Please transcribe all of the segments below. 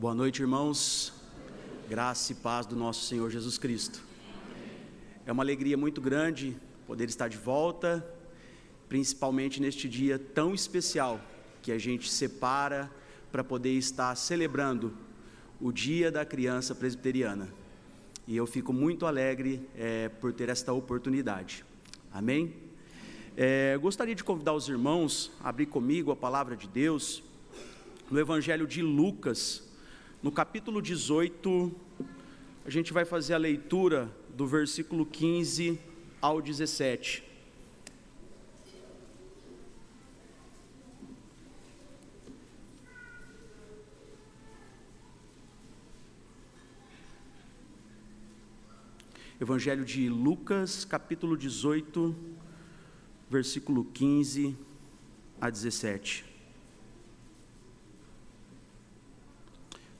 Boa noite, irmãos. Graça e paz do nosso Senhor Jesus Cristo. É uma alegria muito grande poder estar de volta, principalmente neste dia tão especial que a gente separa para poder estar celebrando o Dia da Criança Presbiteriana. E eu fico muito alegre é, por ter esta oportunidade. Amém? É, gostaria de convidar os irmãos a abrir comigo a palavra de Deus no Evangelho de Lucas, no capítulo 18, a gente vai fazer a leitura do versículo 15 ao 17. Evangelho de Lucas, capítulo 18, versículo 15 a 17.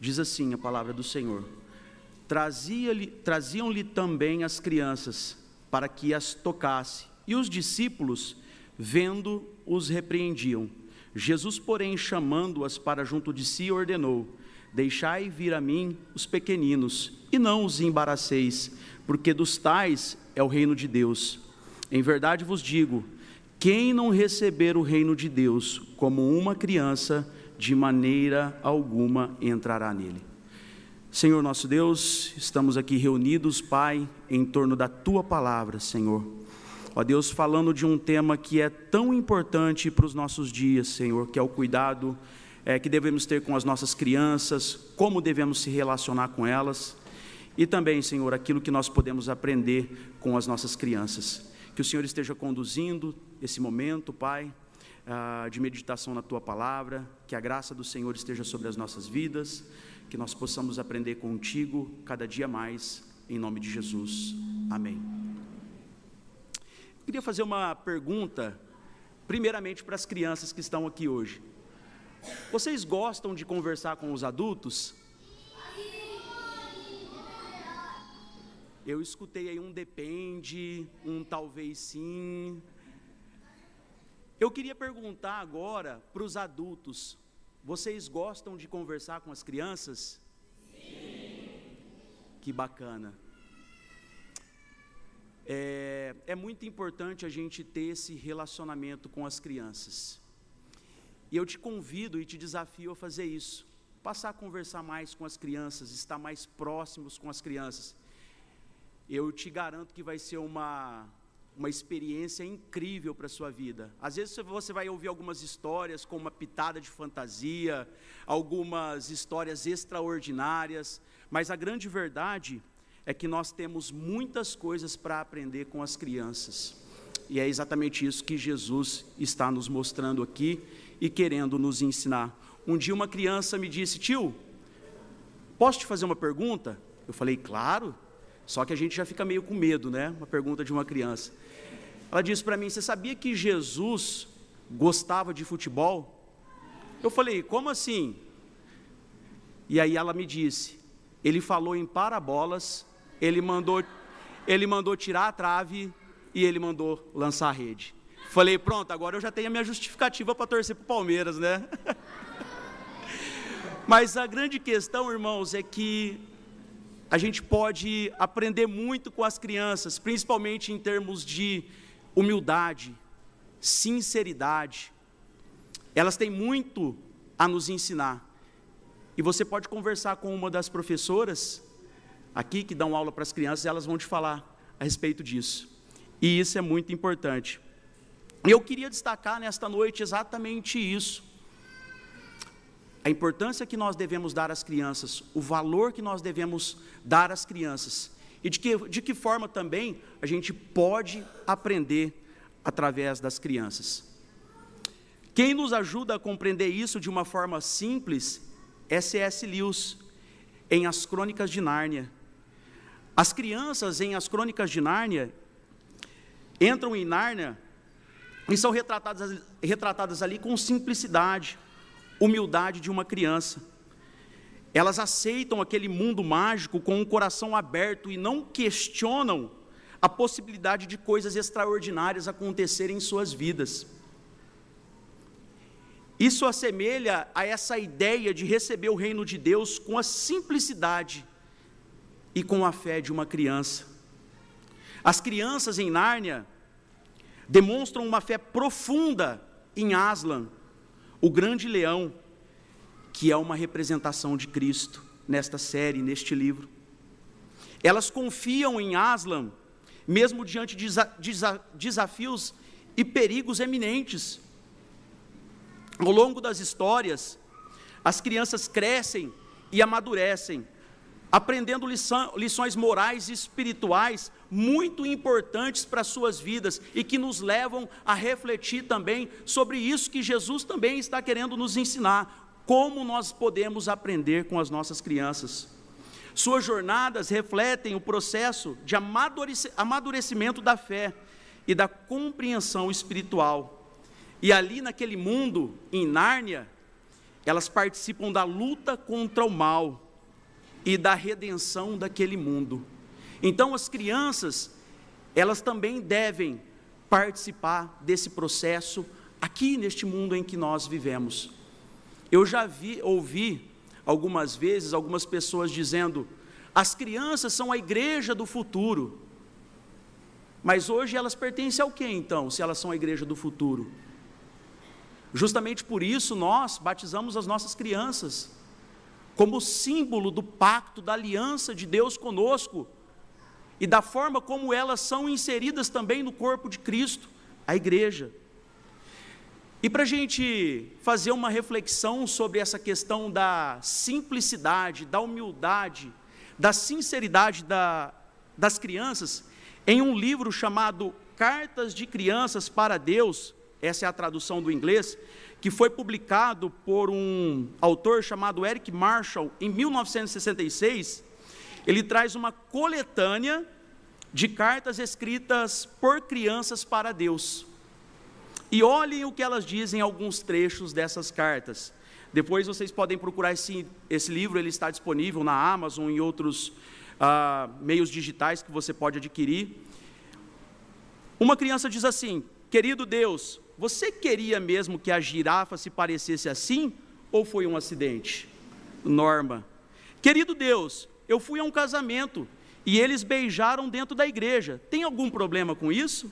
Diz assim a palavra do Senhor: Traziam-lhe também as crianças, para que as tocasse, e os discípulos, vendo, os repreendiam. Jesus, porém, chamando-as para junto de si, ordenou: Deixai vir a mim os pequeninos, e não os embaraceis, porque dos tais é o reino de Deus. Em verdade vos digo: quem não receber o reino de Deus como uma criança, de maneira alguma entrará nele. Senhor nosso Deus, estamos aqui reunidos, Pai, em torno da tua palavra, Senhor. Ó Deus, falando de um tema que é tão importante para os nossos dias, Senhor, que é o cuidado é, que devemos ter com as nossas crianças, como devemos se relacionar com elas, e também, Senhor, aquilo que nós podemos aprender com as nossas crianças. Que o Senhor esteja conduzindo esse momento, Pai ah, de meditação na tua palavra, que a graça do Senhor esteja sobre as nossas vidas, que nós possamos aprender contigo cada dia mais, em nome de Jesus. Amém. Eu queria fazer uma pergunta, primeiramente para as crianças que estão aqui hoje. Vocês gostam de conversar com os adultos? Eu escutei aí um depende, um talvez sim, eu queria perguntar agora para os adultos: vocês gostam de conversar com as crianças? Sim. Que bacana. É, é muito importante a gente ter esse relacionamento com as crianças. E eu te convido e te desafio a fazer isso. Passar a conversar mais com as crianças, estar mais próximos com as crianças. Eu te garanto que vai ser uma, uma experiência incrível para a sua vida. Às vezes você vai ouvir algumas histórias com uma pitada de fantasia, algumas histórias extraordinárias, mas a grande verdade é que nós temos muitas coisas para aprender com as crianças. E é exatamente isso que Jesus está nos mostrando aqui e querendo nos ensinar. Um dia uma criança me disse: "Tio, posso te fazer uma pergunta?" Eu falei: "Claro." Só que a gente já fica meio com medo, né? Uma pergunta de uma criança. Ela disse para mim: Você sabia que Jesus gostava de futebol? Eu falei: Como assim? E aí ela me disse: Ele falou em parabolas, ele mandou, ele mandou tirar a trave e ele mandou lançar a rede. Falei: Pronto, agora eu já tenho a minha justificativa para torcer para o Palmeiras, né? Mas a grande questão, irmãos, é que a gente pode aprender muito com as crianças, principalmente em termos de humildade, sinceridade. Elas têm muito a nos ensinar. E você pode conversar com uma das professoras aqui que dão aula para as crianças, elas vão te falar a respeito disso. E isso é muito importante. Eu queria destacar nesta noite exatamente isso. A importância que nós devemos dar às crianças, o valor que nós devemos dar às crianças e de que, de que forma também a gente pode aprender através das crianças. Quem nos ajuda a compreender isso de uma forma simples é C.S. Lewis, em As Crônicas de Nárnia. As crianças em As Crônicas de Nárnia entram em Nárnia e são retratadas, retratadas ali com simplicidade, humildade de uma criança. Elas aceitam aquele mundo mágico com um coração aberto e não questionam a possibilidade de coisas extraordinárias acontecerem em suas vidas. Isso assemelha a essa ideia de receber o reino de Deus com a simplicidade e com a fé de uma criança. As crianças em Nárnia demonstram uma fé profunda em Aslan, o grande leão, que é uma representação de Cristo nesta série, neste livro. Elas confiam em Aslan, mesmo diante de desafios e perigos eminentes. Ao longo das histórias, as crianças crescem e amadurecem, aprendendo lição, lições morais e espirituais muito importantes para as suas vidas e que nos levam a refletir também sobre isso que Jesus também está querendo nos ensinar, como nós podemos aprender com as nossas crianças. Suas jornadas refletem o processo de amadurecimento da fé e da compreensão espiritual. E ali naquele mundo, em Nárnia, elas participam da luta contra o mal e da redenção daquele mundo. Então as crianças, elas também devem participar desse processo aqui neste mundo em que nós vivemos. Eu já vi, ouvi algumas vezes algumas pessoas dizendo: as crianças são a igreja do futuro. Mas hoje elas pertencem ao que então, se elas são a igreja do futuro? Justamente por isso nós batizamos as nossas crianças, como símbolo do pacto, da aliança de Deus conosco, e da forma como elas são inseridas também no corpo de Cristo, a igreja. E para a gente fazer uma reflexão sobre essa questão da simplicidade, da humildade, da sinceridade da, das crianças, em um livro chamado Cartas de Crianças para Deus, essa é a tradução do inglês, que foi publicado por um autor chamado Eric Marshall em 1966. Ele traz uma coletânea de cartas escritas por crianças para Deus. E olhem o que elas dizem em alguns trechos dessas cartas. Depois vocês podem procurar esse, esse livro, ele está disponível na Amazon e em outros ah, meios digitais que você pode adquirir. Uma criança diz assim: Querido Deus, você queria mesmo que a girafa se parecesse assim ou foi um acidente? Norma. Querido Deus, eu fui a um casamento e eles beijaram dentro da igreja. Tem algum problema com isso?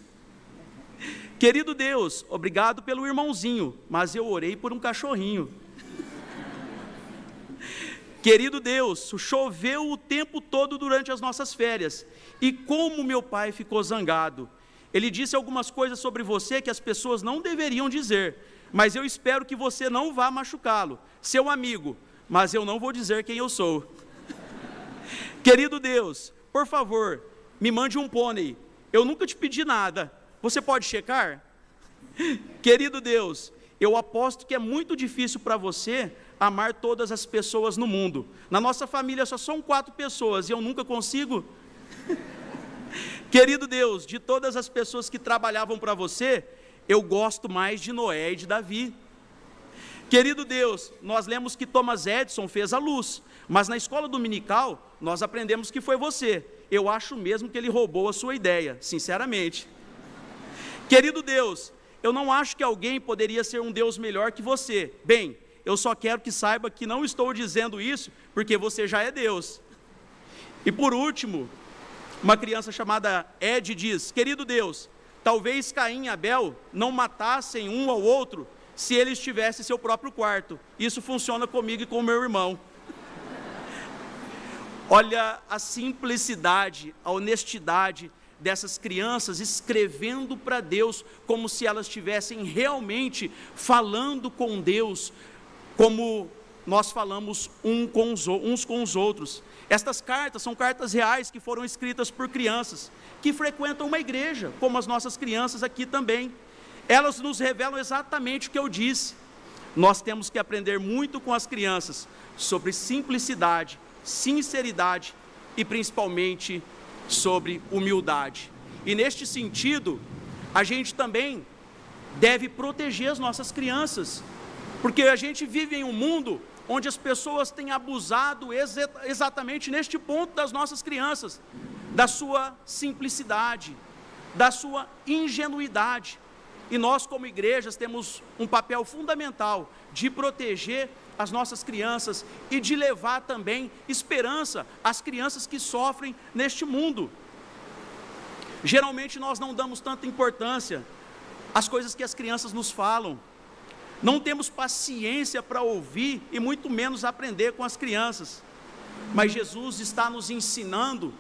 Querido Deus, obrigado pelo irmãozinho, mas eu orei por um cachorrinho. Querido Deus, choveu o tempo todo durante as nossas férias, e como meu pai ficou zangado. Ele disse algumas coisas sobre você que as pessoas não deveriam dizer, mas eu espero que você não vá machucá-lo, seu amigo, mas eu não vou dizer quem eu sou. Querido Deus, por favor, me mande um pônei. Eu nunca te pedi nada. Você pode checar? Querido Deus, eu aposto que é muito difícil para você amar todas as pessoas no mundo. Na nossa família só são quatro pessoas e eu nunca consigo. Querido Deus, de todas as pessoas que trabalhavam para você, eu gosto mais de Noé e de Davi. Querido Deus, nós lemos que Thomas Edison fez a luz, mas na escola dominical nós aprendemos que foi você. Eu acho mesmo que ele roubou a sua ideia, sinceramente. Querido Deus, eu não acho que alguém poderia ser um Deus melhor que você. Bem, eu só quero que saiba que não estou dizendo isso porque você já é Deus. E por último, uma criança chamada Ed diz: Querido Deus, talvez Caim e Abel não matassem um ao outro se eles tivessem seu próprio quarto. Isso funciona comigo e com meu irmão. Olha a simplicidade, a honestidade dessas crianças escrevendo para Deus como se elas estivessem realmente falando com Deus, como nós falamos um com os, uns com os outros. Estas cartas são cartas reais que foram escritas por crianças que frequentam uma igreja, como as nossas crianças aqui também. Elas nos revelam exatamente o que eu disse. Nós temos que aprender muito com as crianças sobre simplicidade, sinceridade e principalmente sobre humildade. E neste sentido, a gente também deve proteger as nossas crianças porque a gente vive em um mundo onde as pessoas têm abusado exatamente neste ponto das nossas crianças, da sua simplicidade, da sua ingenuidade. E nós, como igrejas, temos um papel fundamental de proteger as nossas crianças e de levar também esperança às crianças que sofrem neste mundo. Geralmente nós não damos tanta importância às coisas que as crianças nos falam, não temos paciência para ouvir e muito menos aprender com as crianças, mas Jesus está nos ensinando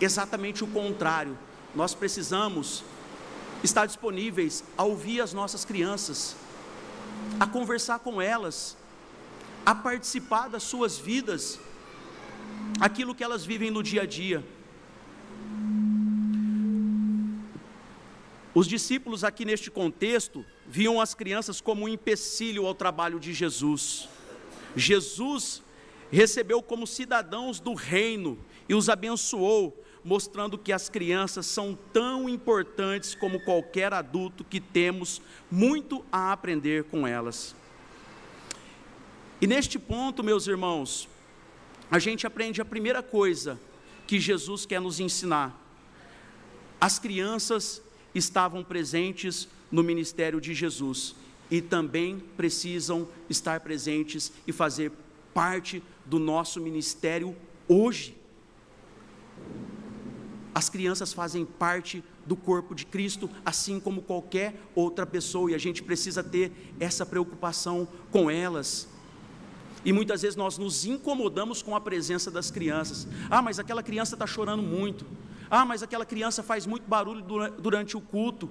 exatamente o contrário. Nós precisamos estar disponíveis a ouvir as nossas crianças, a conversar com elas, a participar das suas vidas, aquilo que elas vivem no dia a dia. Os discípulos, aqui neste contexto, viam as crianças como um empecilho ao trabalho de Jesus. Jesus recebeu como cidadãos do reino e os abençoou, mostrando que as crianças são tão importantes como qualquer adulto que temos muito a aprender com elas. E neste ponto, meus irmãos, a gente aprende a primeira coisa que Jesus quer nos ensinar. As crianças estavam presentes no ministério de Jesus e também precisam estar presentes e fazer parte do nosso ministério hoje. As crianças fazem parte do corpo de Cristo, assim como qualquer outra pessoa, e a gente precisa ter essa preocupação com elas. E muitas vezes nós nos incomodamos com a presença das crianças. Ah, mas aquela criança está chorando muito. Ah, mas aquela criança faz muito barulho durante o culto.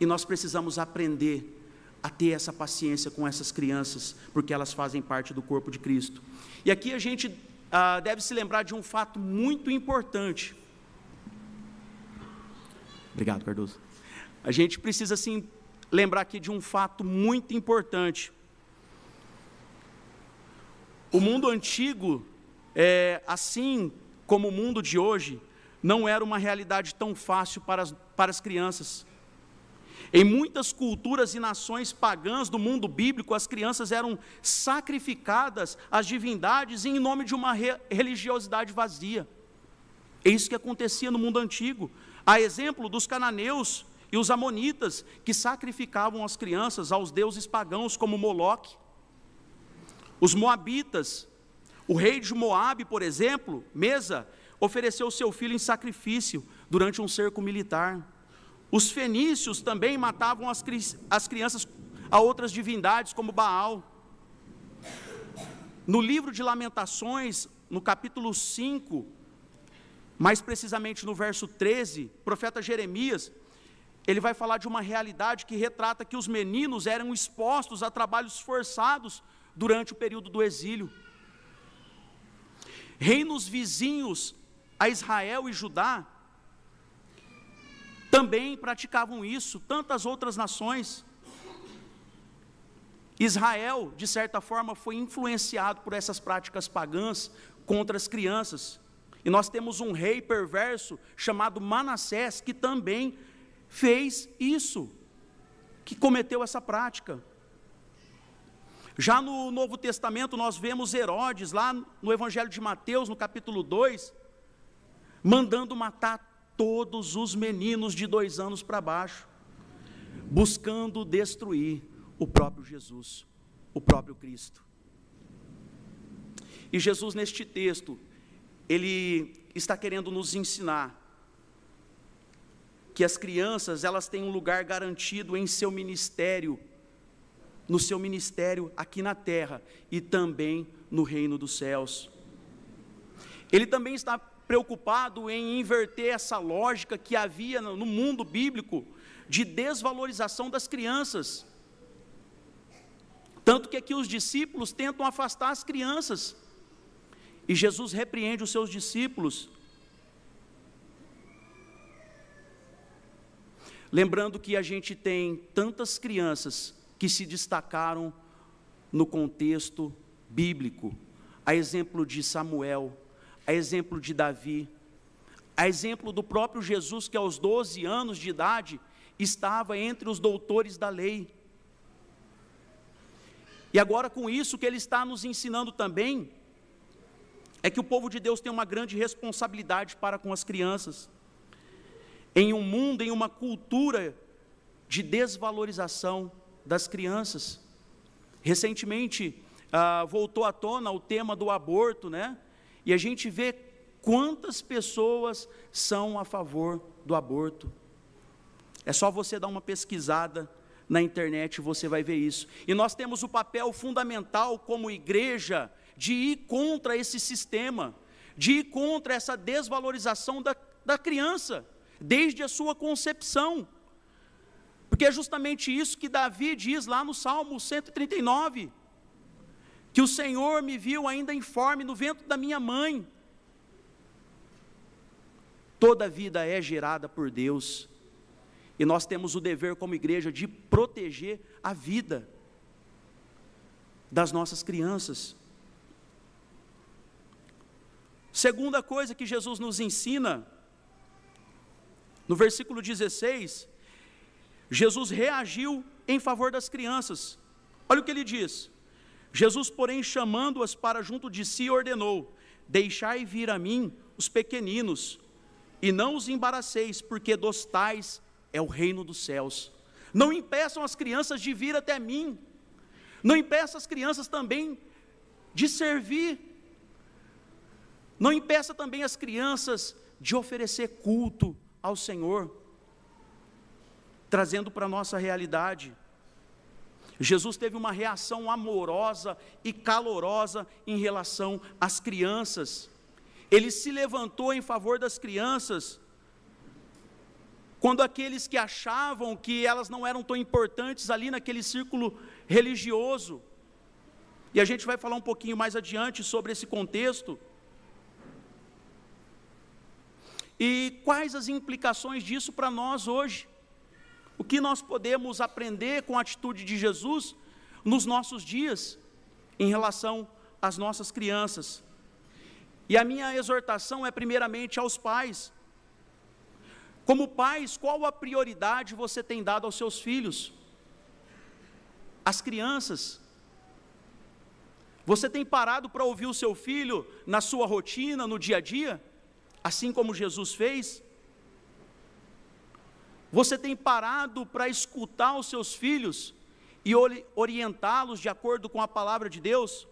E nós precisamos aprender a ter essa paciência com essas crianças, porque elas fazem parte do corpo de Cristo. E aqui a gente ah, deve se lembrar de um fato muito importante. Obrigado, Cardoso. A gente precisa, sim, lembrar aqui de um fato muito importante. O mundo antigo, é, assim como o mundo de hoje, não era uma realidade tão fácil para as, para as crianças. Em muitas culturas e nações pagãs do mundo bíblico, as crianças eram sacrificadas às divindades em nome de uma re religiosidade vazia. É isso que acontecia no mundo antigo. A exemplo dos cananeus e os amonitas, que sacrificavam as crianças aos deuses pagãos, como Moloque. Os moabitas, o rei de Moabe, por exemplo, Mesa, ofereceu seu filho em sacrifício durante um cerco militar. Os fenícios também matavam as, as crianças a outras divindades, como Baal. No livro de Lamentações, no capítulo 5, mais precisamente no verso 13, o profeta Jeremias, ele vai falar de uma realidade que retrata que os meninos eram expostos a trabalhos forçados durante o período do exílio. Reinos vizinhos a Israel e Judá também praticavam isso, tantas outras nações. Israel, de certa forma, foi influenciado por essas práticas pagãs contra as crianças. E nós temos um rei perverso chamado Manassés que também fez isso, que cometeu essa prática. Já no Novo Testamento, nós vemos Herodes, lá no Evangelho de Mateus, no capítulo 2, mandando matar todos os meninos de dois anos para baixo, buscando destruir o próprio Jesus, o próprio Cristo. E Jesus, neste texto, ele está querendo nos ensinar que as crianças, elas têm um lugar garantido em seu ministério no seu ministério aqui na terra e também no reino dos céus. Ele também está preocupado em inverter essa lógica que havia no mundo bíblico de desvalorização das crianças. Tanto que aqui os discípulos tentam afastar as crianças. E Jesus repreende os seus discípulos. Lembrando que a gente tem tantas crianças que se destacaram no contexto bíblico, a exemplo de Samuel, a exemplo de Davi, a exemplo do próprio Jesus, que aos 12 anos de idade estava entre os doutores da lei. E agora, com isso, que ele está nos ensinando também é que o povo de Deus tem uma grande responsabilidade para com as crianças. em um mundo, em uma cultura de desvalorização das crianças. Recentemente ah, voltou à tona o tema do aborto, né? E a gente vê quantas pessoas são a favor do aborto. É só você dar uma pesquisada na internet, você vai ver isso. E nós temos o papel fundamental como igreja de ir contra esse sistema, de ir contra essa desvalorização da, da criança, desde a sua concepção. Porque é justamente isso que Davi diz lá no Salmo 139, que o Senhor me viu ainda informe no ventre da minha mãe. Toda vida é gerada por Deus, e nós temos o dever como igreja de proteger a vida das nossas crianças. Segunda coisa que Jesus nos ensina, no versículo 16, Jesus reagiu em favor das crianças. Olha o que ele diz: Jesus, porém, chamando-as para junto de si, ordenou: Deixai vir a mim os pequeninos, e não os embaraceis, porque dos tais é o reino dos céus. Não impeçam as crianças de vir até mim. Não impeça as crianças também de servir. Não impeça também as crianças de oferecer culto ao Senhor, trazendo para a nossa realidade. Jesus teve uma reação amorosa e calorosa em relação às crianças. Ele se levantou em favor das crianças quando aqueles que achavam que elas não eram tão importantes ali naquele círculo religioso, e a gente vai falar um pouquinho mais adiante sobre esse contexto, e quais as implicações disso para nós hoje? O que nós podemos aprender com a atitude de Jesus nos nossos dias, em relação às nossas crianças? E a minha exortação é primeiramente aos pais, como pais, qual a prioridade você tem dado aos seus filhos? As crianças. Você tem parado para ouvir o seu filho na sua rotina, no dia a dia? Assim como Jesus fez? Você tem parado para escutar os seus filhos e orientá-los de acordo com a palavra de Deus?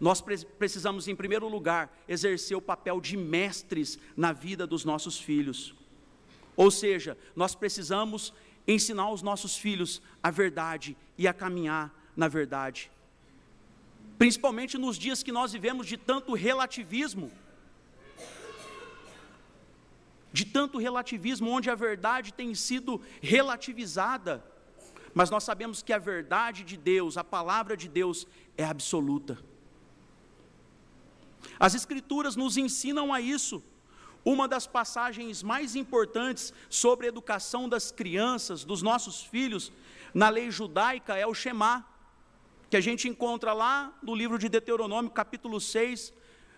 Nós precisamos, em primeiro lugar, exercer o papel de mestres na vida dos nossos filhos. Ou seja, nós precisamos ensinar aos nossos filhos a verdade e a caminhar na verdade. Principalmente nos dias que nós vivemos de tanto relativismo, de tanto relativismo, onde a verdade tem sido relativizada, mas nós sabemos que a verdade de Deus, a palavra de Deus, é absoluta. As Escrituras nos ensinam a isso. Uma das passagens mais importantes sobre a educação das crianças, dos nossos filhos, na lei judaica é o Shema, que a gente encontra lá no livro de Deuteronômio, capítulo 6,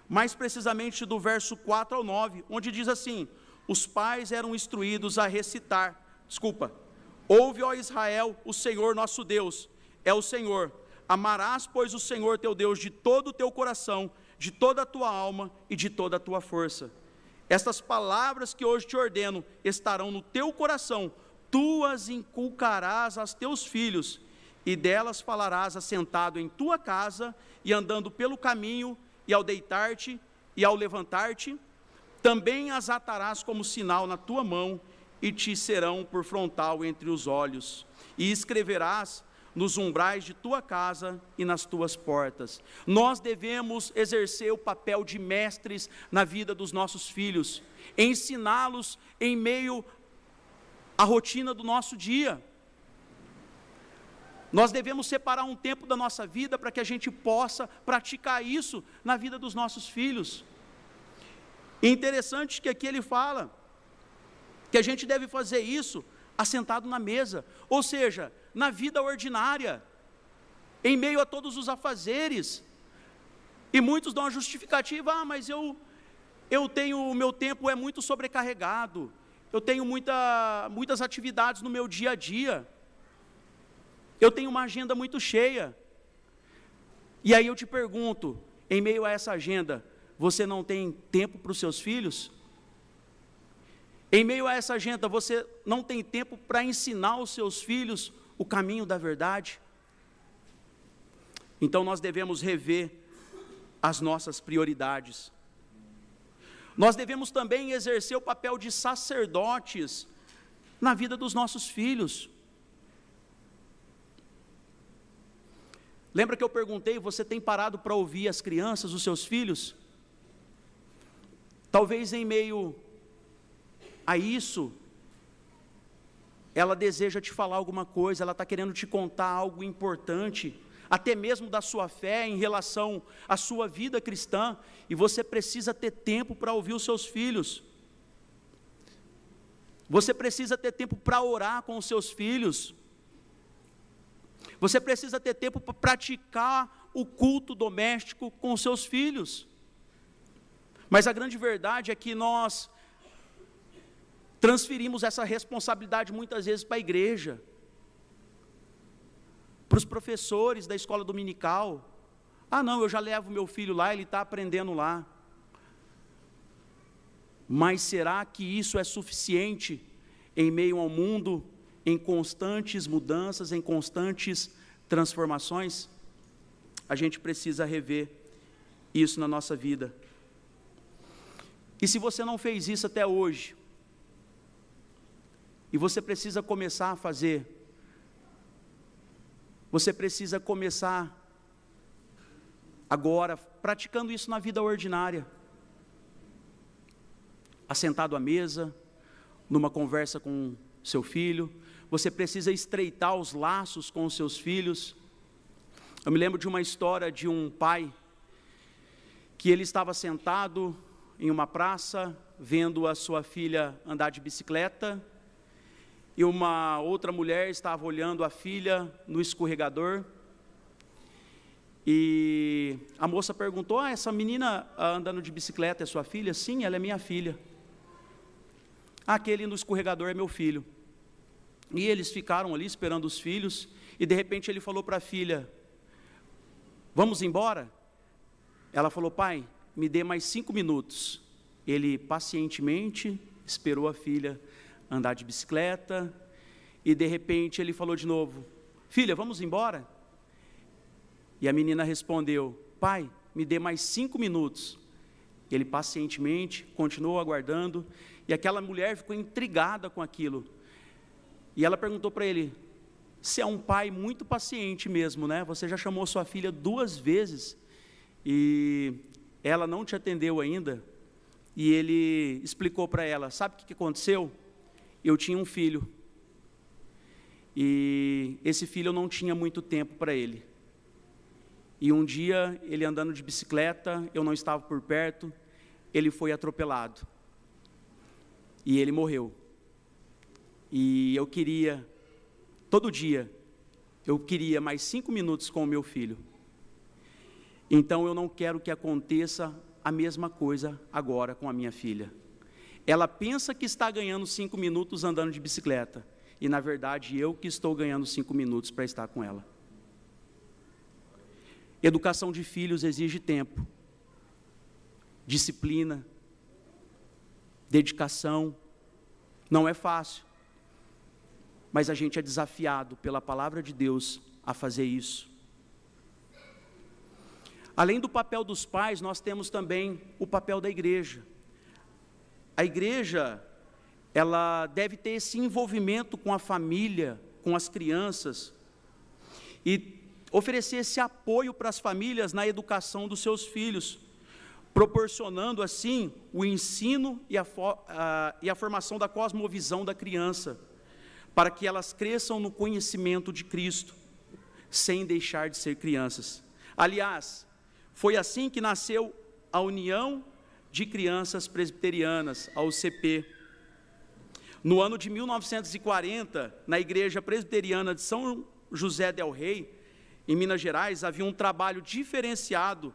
mais precisamente do verso 4 ao 9, onde diz assim: Os pais eram instruídos a recitar, desculpa, ouve, ó Israel, o Senhor nosso Deus, é o Senhor. Amarás, pois, o Senhor teu Deus de todo o teu coração de toda a tua alma e de toda a tua força. Estas palavras que hoje te ordeno estarão no teu coração, tu as inculcarás aos teus filhos, e delas falarás assentado em tua casa e andando pelo caminho, e ao deitar-te e ao levantar-te, também as atarás como sinal na tua mão, e te serão por frontal entre os olhos, e escreverás nos umbrais de tua casa e nas tuas portas. Nós devemos exercer o papel de mestres na vida dos nossos filhos, ensiná-los em meio à rotina do nosso dia. Nós devemos separar um tempo da nossa vida para que a gente possa praticar isso na vida dos nossos filhos. E interessante que aqui ele fala que a gente deve fazer isso assentado na mesa, ou seja, na vida ordinária, em meio a todos os afazeres. E muitos dão a justificativa: ah, mas eu, eu tenho, o meu tempo é muito sobrecarregado, eu tenho muita, muitas atividades no meu dia a dia, eu tenho uma agenda muito cheia. E aí eu te pergunto, em meio a essa agenda, você não tem tempo para os seus filhos? Em meio a essa agenda, você não tem tempo para ensinar os seus filhos o caminho da verdade? Então nós devemos rever as nossas prioridades. Nós devemos também exercer o papel de sacerdotes na vida dos nossos filhos. Lembra que eu perguntei, você tem parado para ouvir as crianças, os seus filhos? Talvez em meio a isso, ela deseja te falar alguma coisa, ela está querendo te contar algo importante, até mesmo da sua fé em relação à sua vida cristã, e você precisa ter tempo para ouvir os seus filhos. Você precisa ter tempo para orar com os seus filhos. Você precisa ter tempo para praticar o culto doméstico com os seus filhos. Mas a grande verdade é que nós transferimos essa responsabilidade muitas vezes para a igreja, para os professores da escola dominical. Ah, não, eu já levo meu filho lá, ele está aprendendo lá. Mas será que isso é suficiente em meio ao mundo em constantes mudanças, em constantes transformações? A gente precisa rever isso na nossa vida. E se você não fez isso até hoje, e você precisa começar a fazer, você precisa começar agora, praticando isso na vida ordinária, assentado à mesa, numa conversa com seu filho, você precisa estreitar os laços com os seus filhos. Eu me lembro de uma história de um pai que ele estava sentado em uma praça, vendo a sua filha andar de bicicleta, e uma outra mulher estava olhando a filha no escorregador. E a moça perguntou: ah, essa menina andando de bicicleta é sua filha? Sim, ela é minha filha. Aquele no escorregador é meu filho. E eles ficaram ali esperando os filhos, e de repente ele falou para a filha: Vamos embora? Ela falou: Pai, me dê mais cinco minutos. Ele pacientemente esperou a filha andar de bicicleta, e de repente ele falou de novo: Filha, vamos embora? E a menina respondeu: Pai, me dê mais cinco minutos. Ele pacientemente continuou aguardando, e aquela mulher ficou intrigada com aquilo. E ela perguntou para ele: Você é um pai muito paciente mesmo, né? Você já chamou sua filha duas vezes e ela não te atendeu ainda, e ele explicou para ela: Sabe o que aconteceu? Eu tinha um filho, e esse filho eu não tinha muito tempo para ele. E um dia, ele andando de bicicleta, eu não estava por perto, ele foi atropelado. E ele morreu. E eu queria, todo dia, eu queria mais cinco minutos com o meu filho. Então eu não quero que aconteça a mesma coisa agora com a minha filha. Ela pensa que está ganhando cinco minutos andando de bicicleta, e na verdade eu que estou ganhando cinco minutos para estar com ela. Educação de filhos exige tempo, disciplina, dedicação. Não é fácil, mas a gente é desafiado pela palavra de Deus a fazer isso. Além do papel dos pais, nós temos também o papel da igreja. A igreja, ela deve ter esse envolvimento com a família, com as crianças, e oferecer esse apoio para as famílias na educação dos seus filhos, proporcionando assim o ensino e a, a, e a formação da cosmovisão da criança, para que elas cresçam no conhecimento de Cristo, sem deixar de ser crianças. Aliás, foi assim que nasceu a União de Crianças Presbiterianas, a UCP. No ano de 1940, na Igreja Presbiteriana de São José del Rei, em Minas Gerais, havia um trabalho diferenciado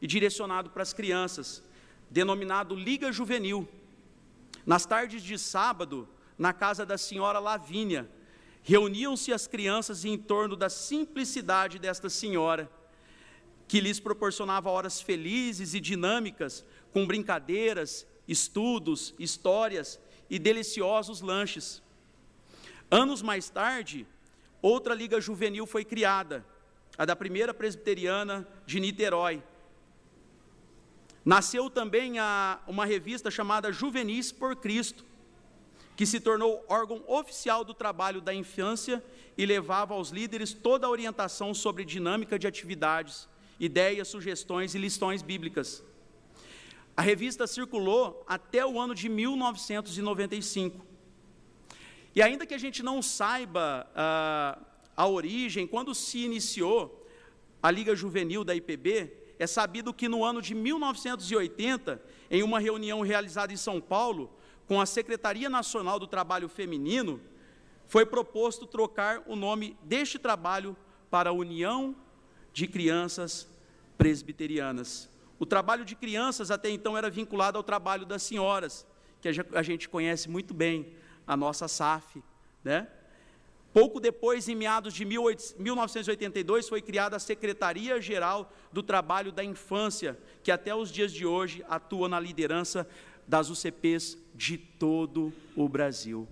e direcionado para as crianças, denominado Liga Juvenil. Nas tardes de sábado, na casa da senhora Lavínia, reuniam-se as crianças em torno da simplicidade desta senhora que lhes proporcionava horas felizes e dinâmicas, com brincadeiras, estudos, histórias e deliciosos lanches. Anos mais tarde, outra liga juvenil foi criada, a da primeira presbiteriana de Niterói. Nasceu também a, uma revista chamada Juvenis por Cristo, que se tornou órgão oficial do trabalho da infância e levava aos líderes toda a orientação sobre dinâmica de atividades, ideias, sugestões e lições bíblicas. A revista circulou até o ano de 1995. E ainda que a gente não saiba ah, a origem, quando se iniciou a Liga Juvenil da IPB, é sabido que no ano de 1980, em uma reunião realizada em São Paulo, com a Secretaria Nacional do Trabalho Feminino, foi proposto trocar o nome deste trabalho para União de Crianças Presbiterianas. O trabalho de crianças até então era vinculado ao trabalho das senhoras, que a gente conhece muito bem, a nossa SAF, né? Pouco depois, em meados de 1982, foi criada a Secretaria-Geral do Trabalho da Infância, que até os dias de hoje atua na liderança das UCPs de todo o Brasil.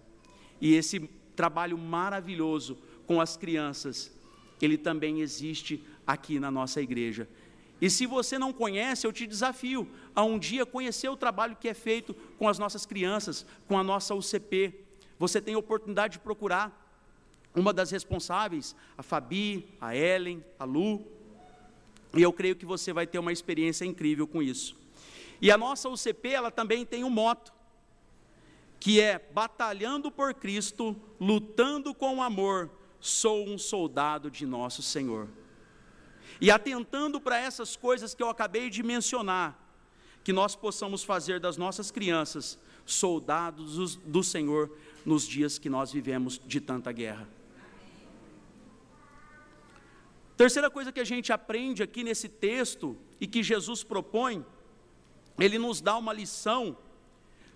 E esse trabalho maravilhoso com as crianças, ele também existe aqui na nossa igreja. E se você não conhece, eu te desafio a um dia conhecer o trabalho que é feito com as nossas crianças, com a nossa UCP. Você tem a oportunidade de procurar uma das responsáveis, a Fabi, a Ellen, a Lu, e eu creio que você vai ter uma experiência incrível com isso. E a nossa UCP, ela também tem um moto, que é batalhando por Cristo, lutando com amor, sou um soldado de nosso Senhor. E atentando para essas coisas que eu acabei de mencionar, que nós possamos fazer das nossas crianças soldados do Senhor nos dias que nós vivemos de tanta guerra. Terceira coisa que a gente aprende aqui nesse texto e que Jesus propõe, ele nos dá uma lição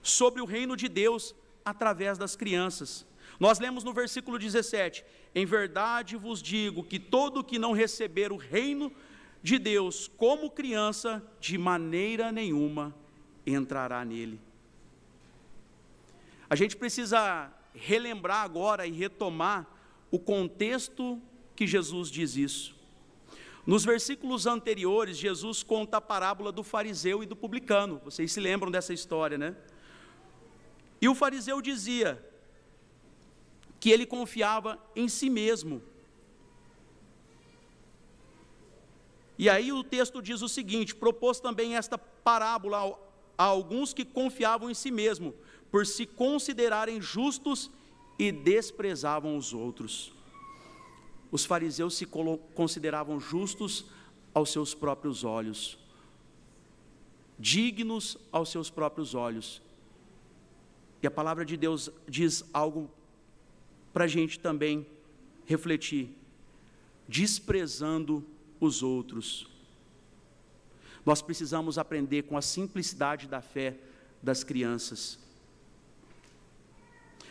sobre o reino de Deus através das crianças. Nós lemos no versículo 17: Em verdade vos digo que todo que não receber o reino de Deus como criança, de maneira nenhuma entrará nele. A gente precisa relembrar agora e retomar o contexto que Jesus diz isso. Nos versículos anteriores, Jesus conta a parábola do fariseu e do publicano. Vocês se lembram dessa história, né? E o fariseu dizia que ele confiava em si mesmo. E aí o texto diz o seguinte: propôs também esta parábola a alguns que confiavam em si mesmo, por se considerarem justos e desprezavam os outros os fariseus se consideravam justos aos seus próprios olhos, dignos aos seus próprios olhos. E a palavra de Deus diz algo para a gente também refletir, desprezando os outros. Nós precisamos aprender com a simplicidade da fé das crianças.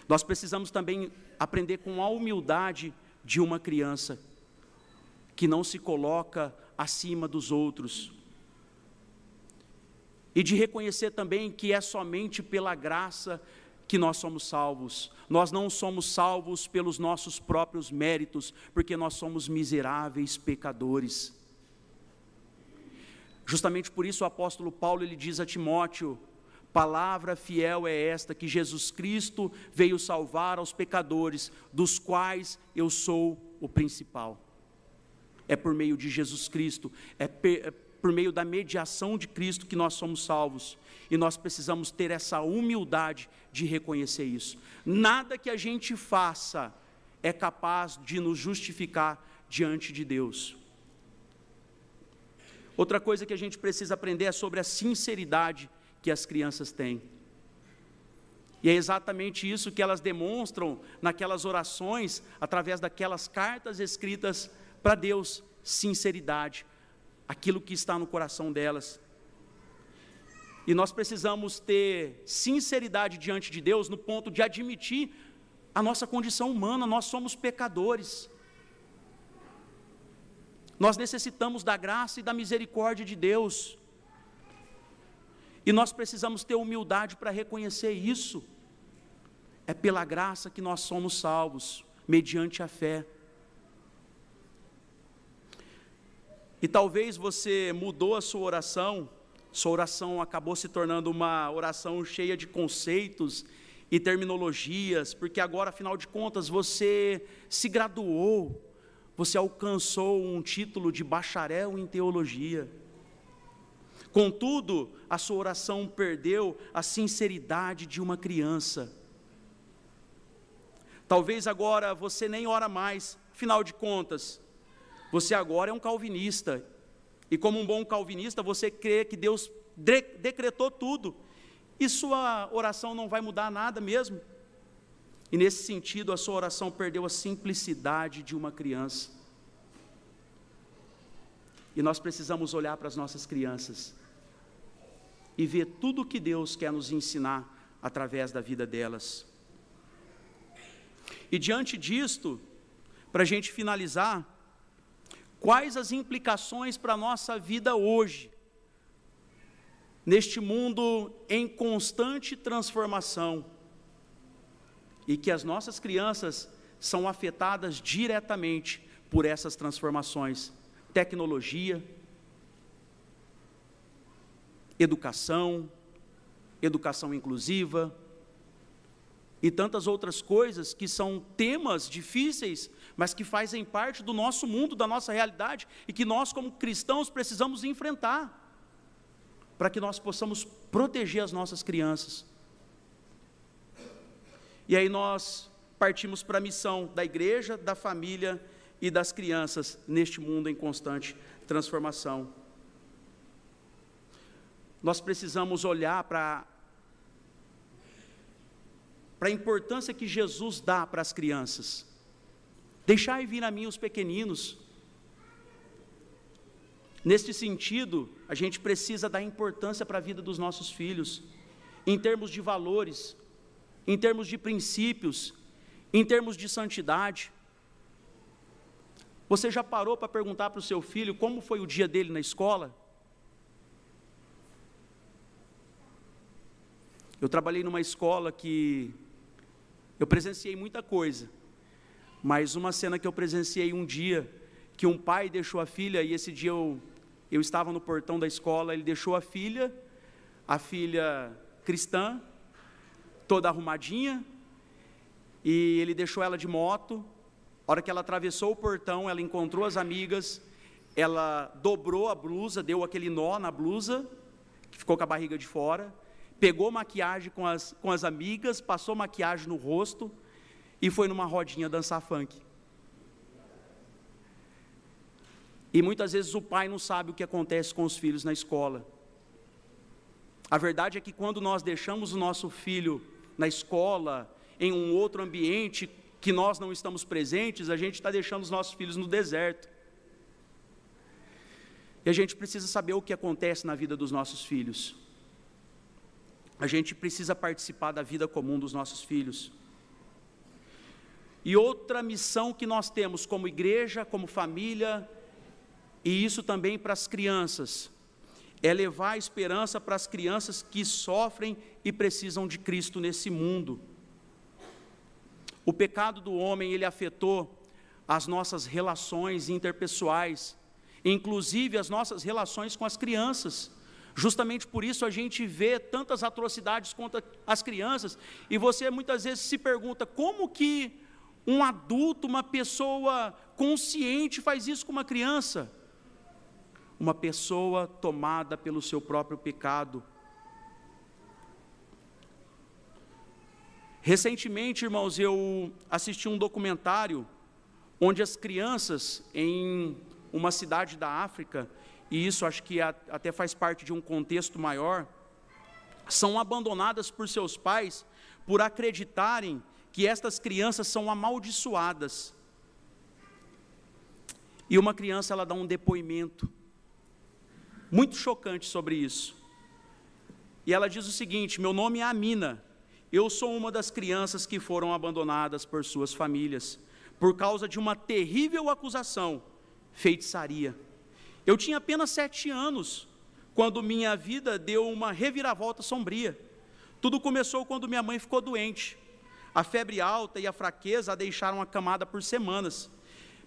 Nós precisamos também aprender com a humildade de uma criança que não se coloca acima dos outros. E de reconhecer também que é somente pela graça que nós somos salvos. Nós não somos salvos pelos nossos próprios méritos, porque nós somos miseráveis pecadores. Justamente por isso o apóstolo Paulo ele diz a Timóteo: Palavra fiel é esta que Jesus Cristo veio salvar aos pecadores, dos quais eu sou o principal. É por meio de Jesus Cristo, é, é por meio da mediação de Cristo que nós somos salvos. E nós precisamos ter essa humildade de reconhecer isso. Nada que a gente faça é capaz de nos justificar diante de Deus. Outra coisa que a gente precisa aprender é sobre a sinceridade que as crianças têm. E é exatamente isso que elas demonstram naquelas orações, através daquelas cartas escritas para Deus: sinceridade, aquilo que está no coração delas. E nós precisamos ter sinceridade diante de Deus no ponto de admitir a nossa condição humana, nós somos pecadores. Nós necessitamos da graça e da misericórdia de Deus. E nós precisamos ter humildade para reconhecer isso. É pela graça que nós somos salvos, mediante a fé. E talvez você mudou a sua oração, sua oração acabou se tornando uma oração cheia de conceitos e terminologias, porque agora, afinal de contas, você se graduou, você alcançou um título de bacharel em teologia. Contudo, a sua oração perdeu a sinceridade de uma criança. Talvez agora você nem ora mais, afinal de contas, você agora é um calvinista. E como um bom calvinista, você crê que Deus decretou tudo. E sua oração não vai mudar nada mesmo. E nesse sentido, a sua oração perdeu a simplicidade de uma criança. E nós precisamos olhar para as nossas crianças e ver tudo o que Deus quer nos ensinar através da vida delas. E diante disto, para a gente finalizar, quais as implicações para a nossa vida hoje, neste mundo em constante transformação, e que as nossas crianças são afetadas diretamente por essas transformações, tecnologia, educação, educação inclusiva e tantas outras coisas que são temas difíceis, mas que fazem parte do nosso mundo, da nossa realidade e que nós, como cristãos, precisamos enfrentar para que nós possamos proteger as nossas crianças. E aí nós partimos para a missão da igreja, da família e das crianças neste mundo em constante transformação nós precisamos olhar para para a importância que Jesus dá para as crianças. Deixai vir a mim os pequeninos. Neste sentido, a gente precisa dar importância para a vida dos nossos filhos, em termos de valores, em termos de princípios, em termos de santidade. Você já parou para perguntar para o seu filho como foi o dia dele na escola? Eu trabalhei numa escola que eu presenciei muita coisa, mas uma cena que eu presenciei um dia, que um pai deixou a filha, e esse dia eu, eu estava no portão da escola, ele deixou a filha, a filha cristã, toda arrumadinha, e ele deixou ela de moto. A hora que ela atravessou o portão, ela encontrou as amigas, ela dobrou a blusa, deu aquele nó na blusa, que ficou com a barriga de fora, pegou maquiagem com as, com as amigas, passou maquiagem no rosto e foi numa rodinha dançar funk. E muitas vezes o pai não sabe o que acontece com os filhos na escola. A verdade é que quando nós deixamos o nosso filho na escola, em um outro ambiente que nós não estamos presentes, a gente está deixando os nossos filhos no deserto. E a gente precisa saber o que acontece na vida dos nossos filhos a gente precisa participar da vida comum dos nossos filhos. E outra missão que nós temos como igreja, como família, e isso também para as crianças, é levar a esperança para as crianças que sofrem e precisam de Cristo nesse mundo. O pecado do homem, ele afetou as nossas relações interpessoais, inclusive as nossas relações com as crianças. Justamente por isso a gente vê tantas atrocidades contra as crianças, e você muitas vezes se pergunta como que um adulto, uma pessoa consciente faz isso com uma criança? Uma pessoa tomada pelo seu próprio pecado. Recentemente, irmãos, eu assisti um documentário onde as crianças em uma cidade da África, e isso acho que até faz parte de um contexto maior, são abandonadas por seus pais por acreditarem que estas crianças são amaldiçoadas. E uma criança ela dá um depoimento muito chocante sobre isso. E ela diz o seguinte: Meu nome é Amina, eu sou uma das crianças que foram abandonadas por suas famílias, por causa de uma terrível acusação, feitiçaria. Eu tinha apenas sete anos quando minha vida deu uma reviravolta sombria. Tudo começou quando minha mãe ficou doente. A febre alta e a fraqueza a deixaram acamada por semanas.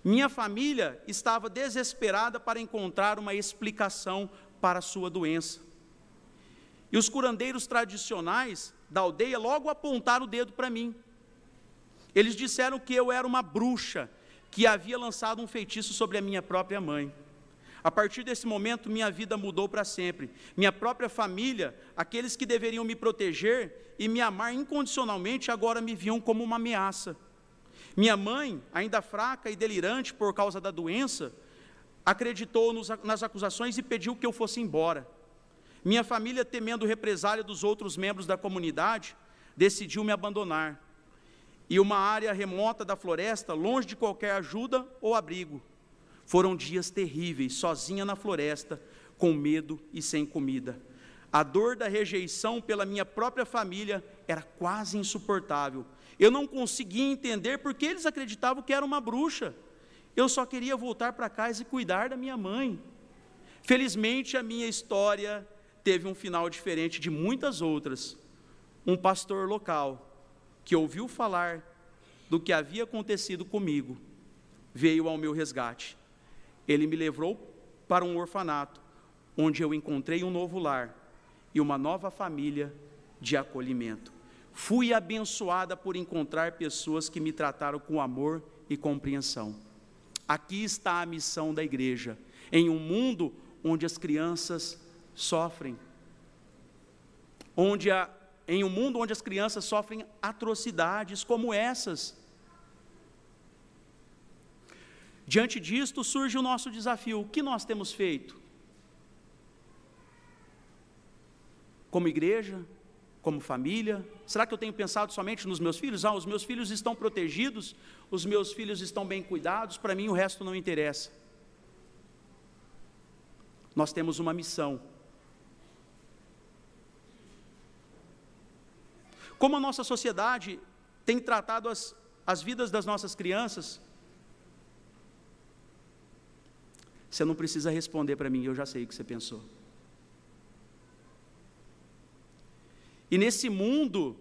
Minha família estava desesperada para encontrar uma explicação para a sua doença. E os curandeiros tradicionais da aldeia logo apontaram o dedo para mim. Eles disseram que eu era uma bruxa que havia lançado um feitiço sobre a minha própria mãe. A partir desse momento, minha vida mudou para sempre. Minha própria família, aqueles que deveriam me proteger e me amar incondicionalmente, agora me viam como uma ameaça. Minha mãe, ainda fraca e delirante por causa da doença, acreditou nos, nas acusações e pediu que eu fosse embora. Minha família, temendo represália dos outros membros da comunidade, decidiu me abandonar. E uma área remota da floresta, longe de qualquer ajuda ou abrigo. Foram dias terríveis, sozinha na floresta, com medo e sem comida. A dor da rejeição pela minha própria família era quase insuportável. Eu não conseguia entender porque eles acreditavam que era uma bruxa. Eu só queria voltar para casa e cuidar da minha mãe. Felizmente, a minha história teve um final diferente de muitas outras. Um pastor local, que ouviu falar do que havia acontecido comigo, veio ao meu resgate ele me levou para um orfanato, onde eu encontrei um novo lar e uma nova família de acolhimento. Fui abençoada por encontrar pessoas que me trataram com amor e compreensão. Aqui está a missão da igreja, em um mundo onde as crianças sofrem, onde a, em um mundo onde as crianças sofrem atrocidades como essas. Diante disto surge o nosso desafio: o que nós temos feito? Como igreja, como família? Será que eu tenho pensado somente nos meus filhos? Ah, os meus filhos estão protegidos, os meus filhos estão bem cuidados, para mim o resto não interessa. Nós temos uma missão. Como a nossa sociedade tem tratado as, as vidas das nossas crianças, Você não precisa responder para mim, eu já sei o que você pensou. E nesse mundo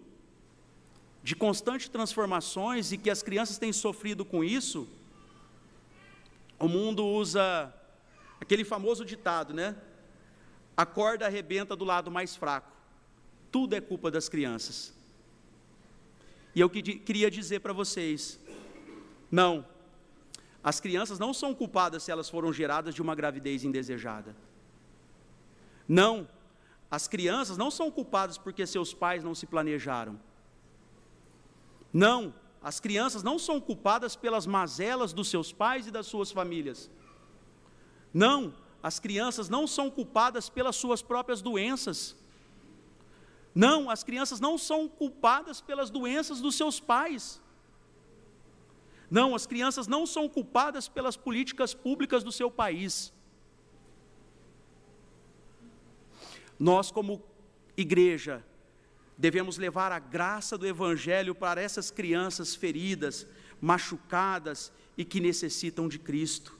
de constantes transformações e que as crianças têm sofrido com isso, o mundo usa aquele famoso ditado, né? A corda arrebenta do lado mais fraco. Tudo é culpa das crianças. E eu queria dizer para vocês: não, as crianças não são culpadas se elas foram geradas de uma gravidez indesejada. Não, as crianças não são culpadas porque seus pais não se planejaram. Não, as crianças não são culpadas pelas mazelas dos seus pais e das suas famílias. Não, as crianças não são culpadas pelas suas próprias doenças. Não, as crianças não são culpadas pelas doenças dos seus pais. Não, as crianças não são culpadas pelas políticas públicas do seu país. Nós, como igreja, devemos levar a graça do Evangelho para essas crianças feridas, machucadas e que necessitam de Cristo.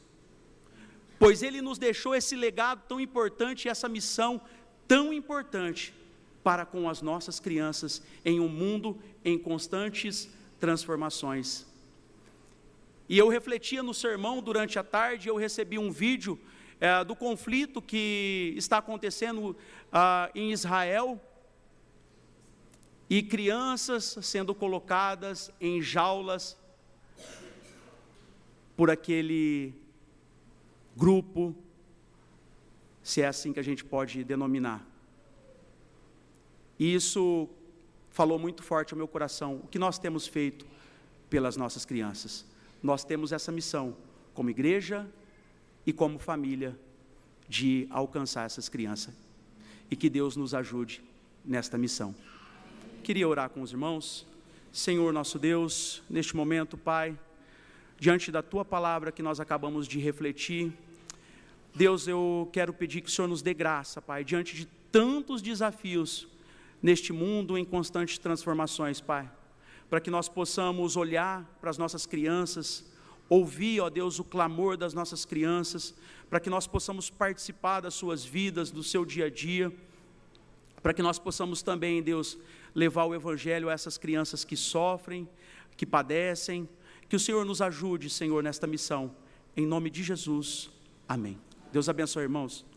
Pois Ele nos deixou esse legado tão importante, essa missão tão importante para com as nossas crianças em um mundo em constantes transformações. E eu refletia no sermão durante a tarde, eu recebi um vídeo é, do conflito que está acontecendo ah, em Israel e crianças sendo colocadas em jaulas por aquele grupo, se é assim que a gente pode denominar. E isso falou muito forte ao meu coração. O que nós temos feito pelas nossas crianças? Nós temos essa missão, como igreja e como família, de alcançar essas crianças. E que Deus nos ajude nesta missão. Queria orar com os irmãos. Senhor nosso Deus, neste momento, Pai, diante da tua palavra que nós acabamos de refletir, Deus, eu quero pedir que o Senhor nos dê graça, Pai, diante de tantos desafios neste mundo em constantes transformações, Pai para que nós possamos olhar para as nossas crianças, ouvir, ó Deus, o clamor das nossas crianças, para que nós possamos participar das suas vidas, do seu dia a dia. para que nós possamos também, Deus, levar o Evangelho a essas crianças que sofrem, que padecem. Que o Senhor nos ajude, Senhor, nesta missão. Em nome de Jesus. Amém. Deus abençoe, irmãos.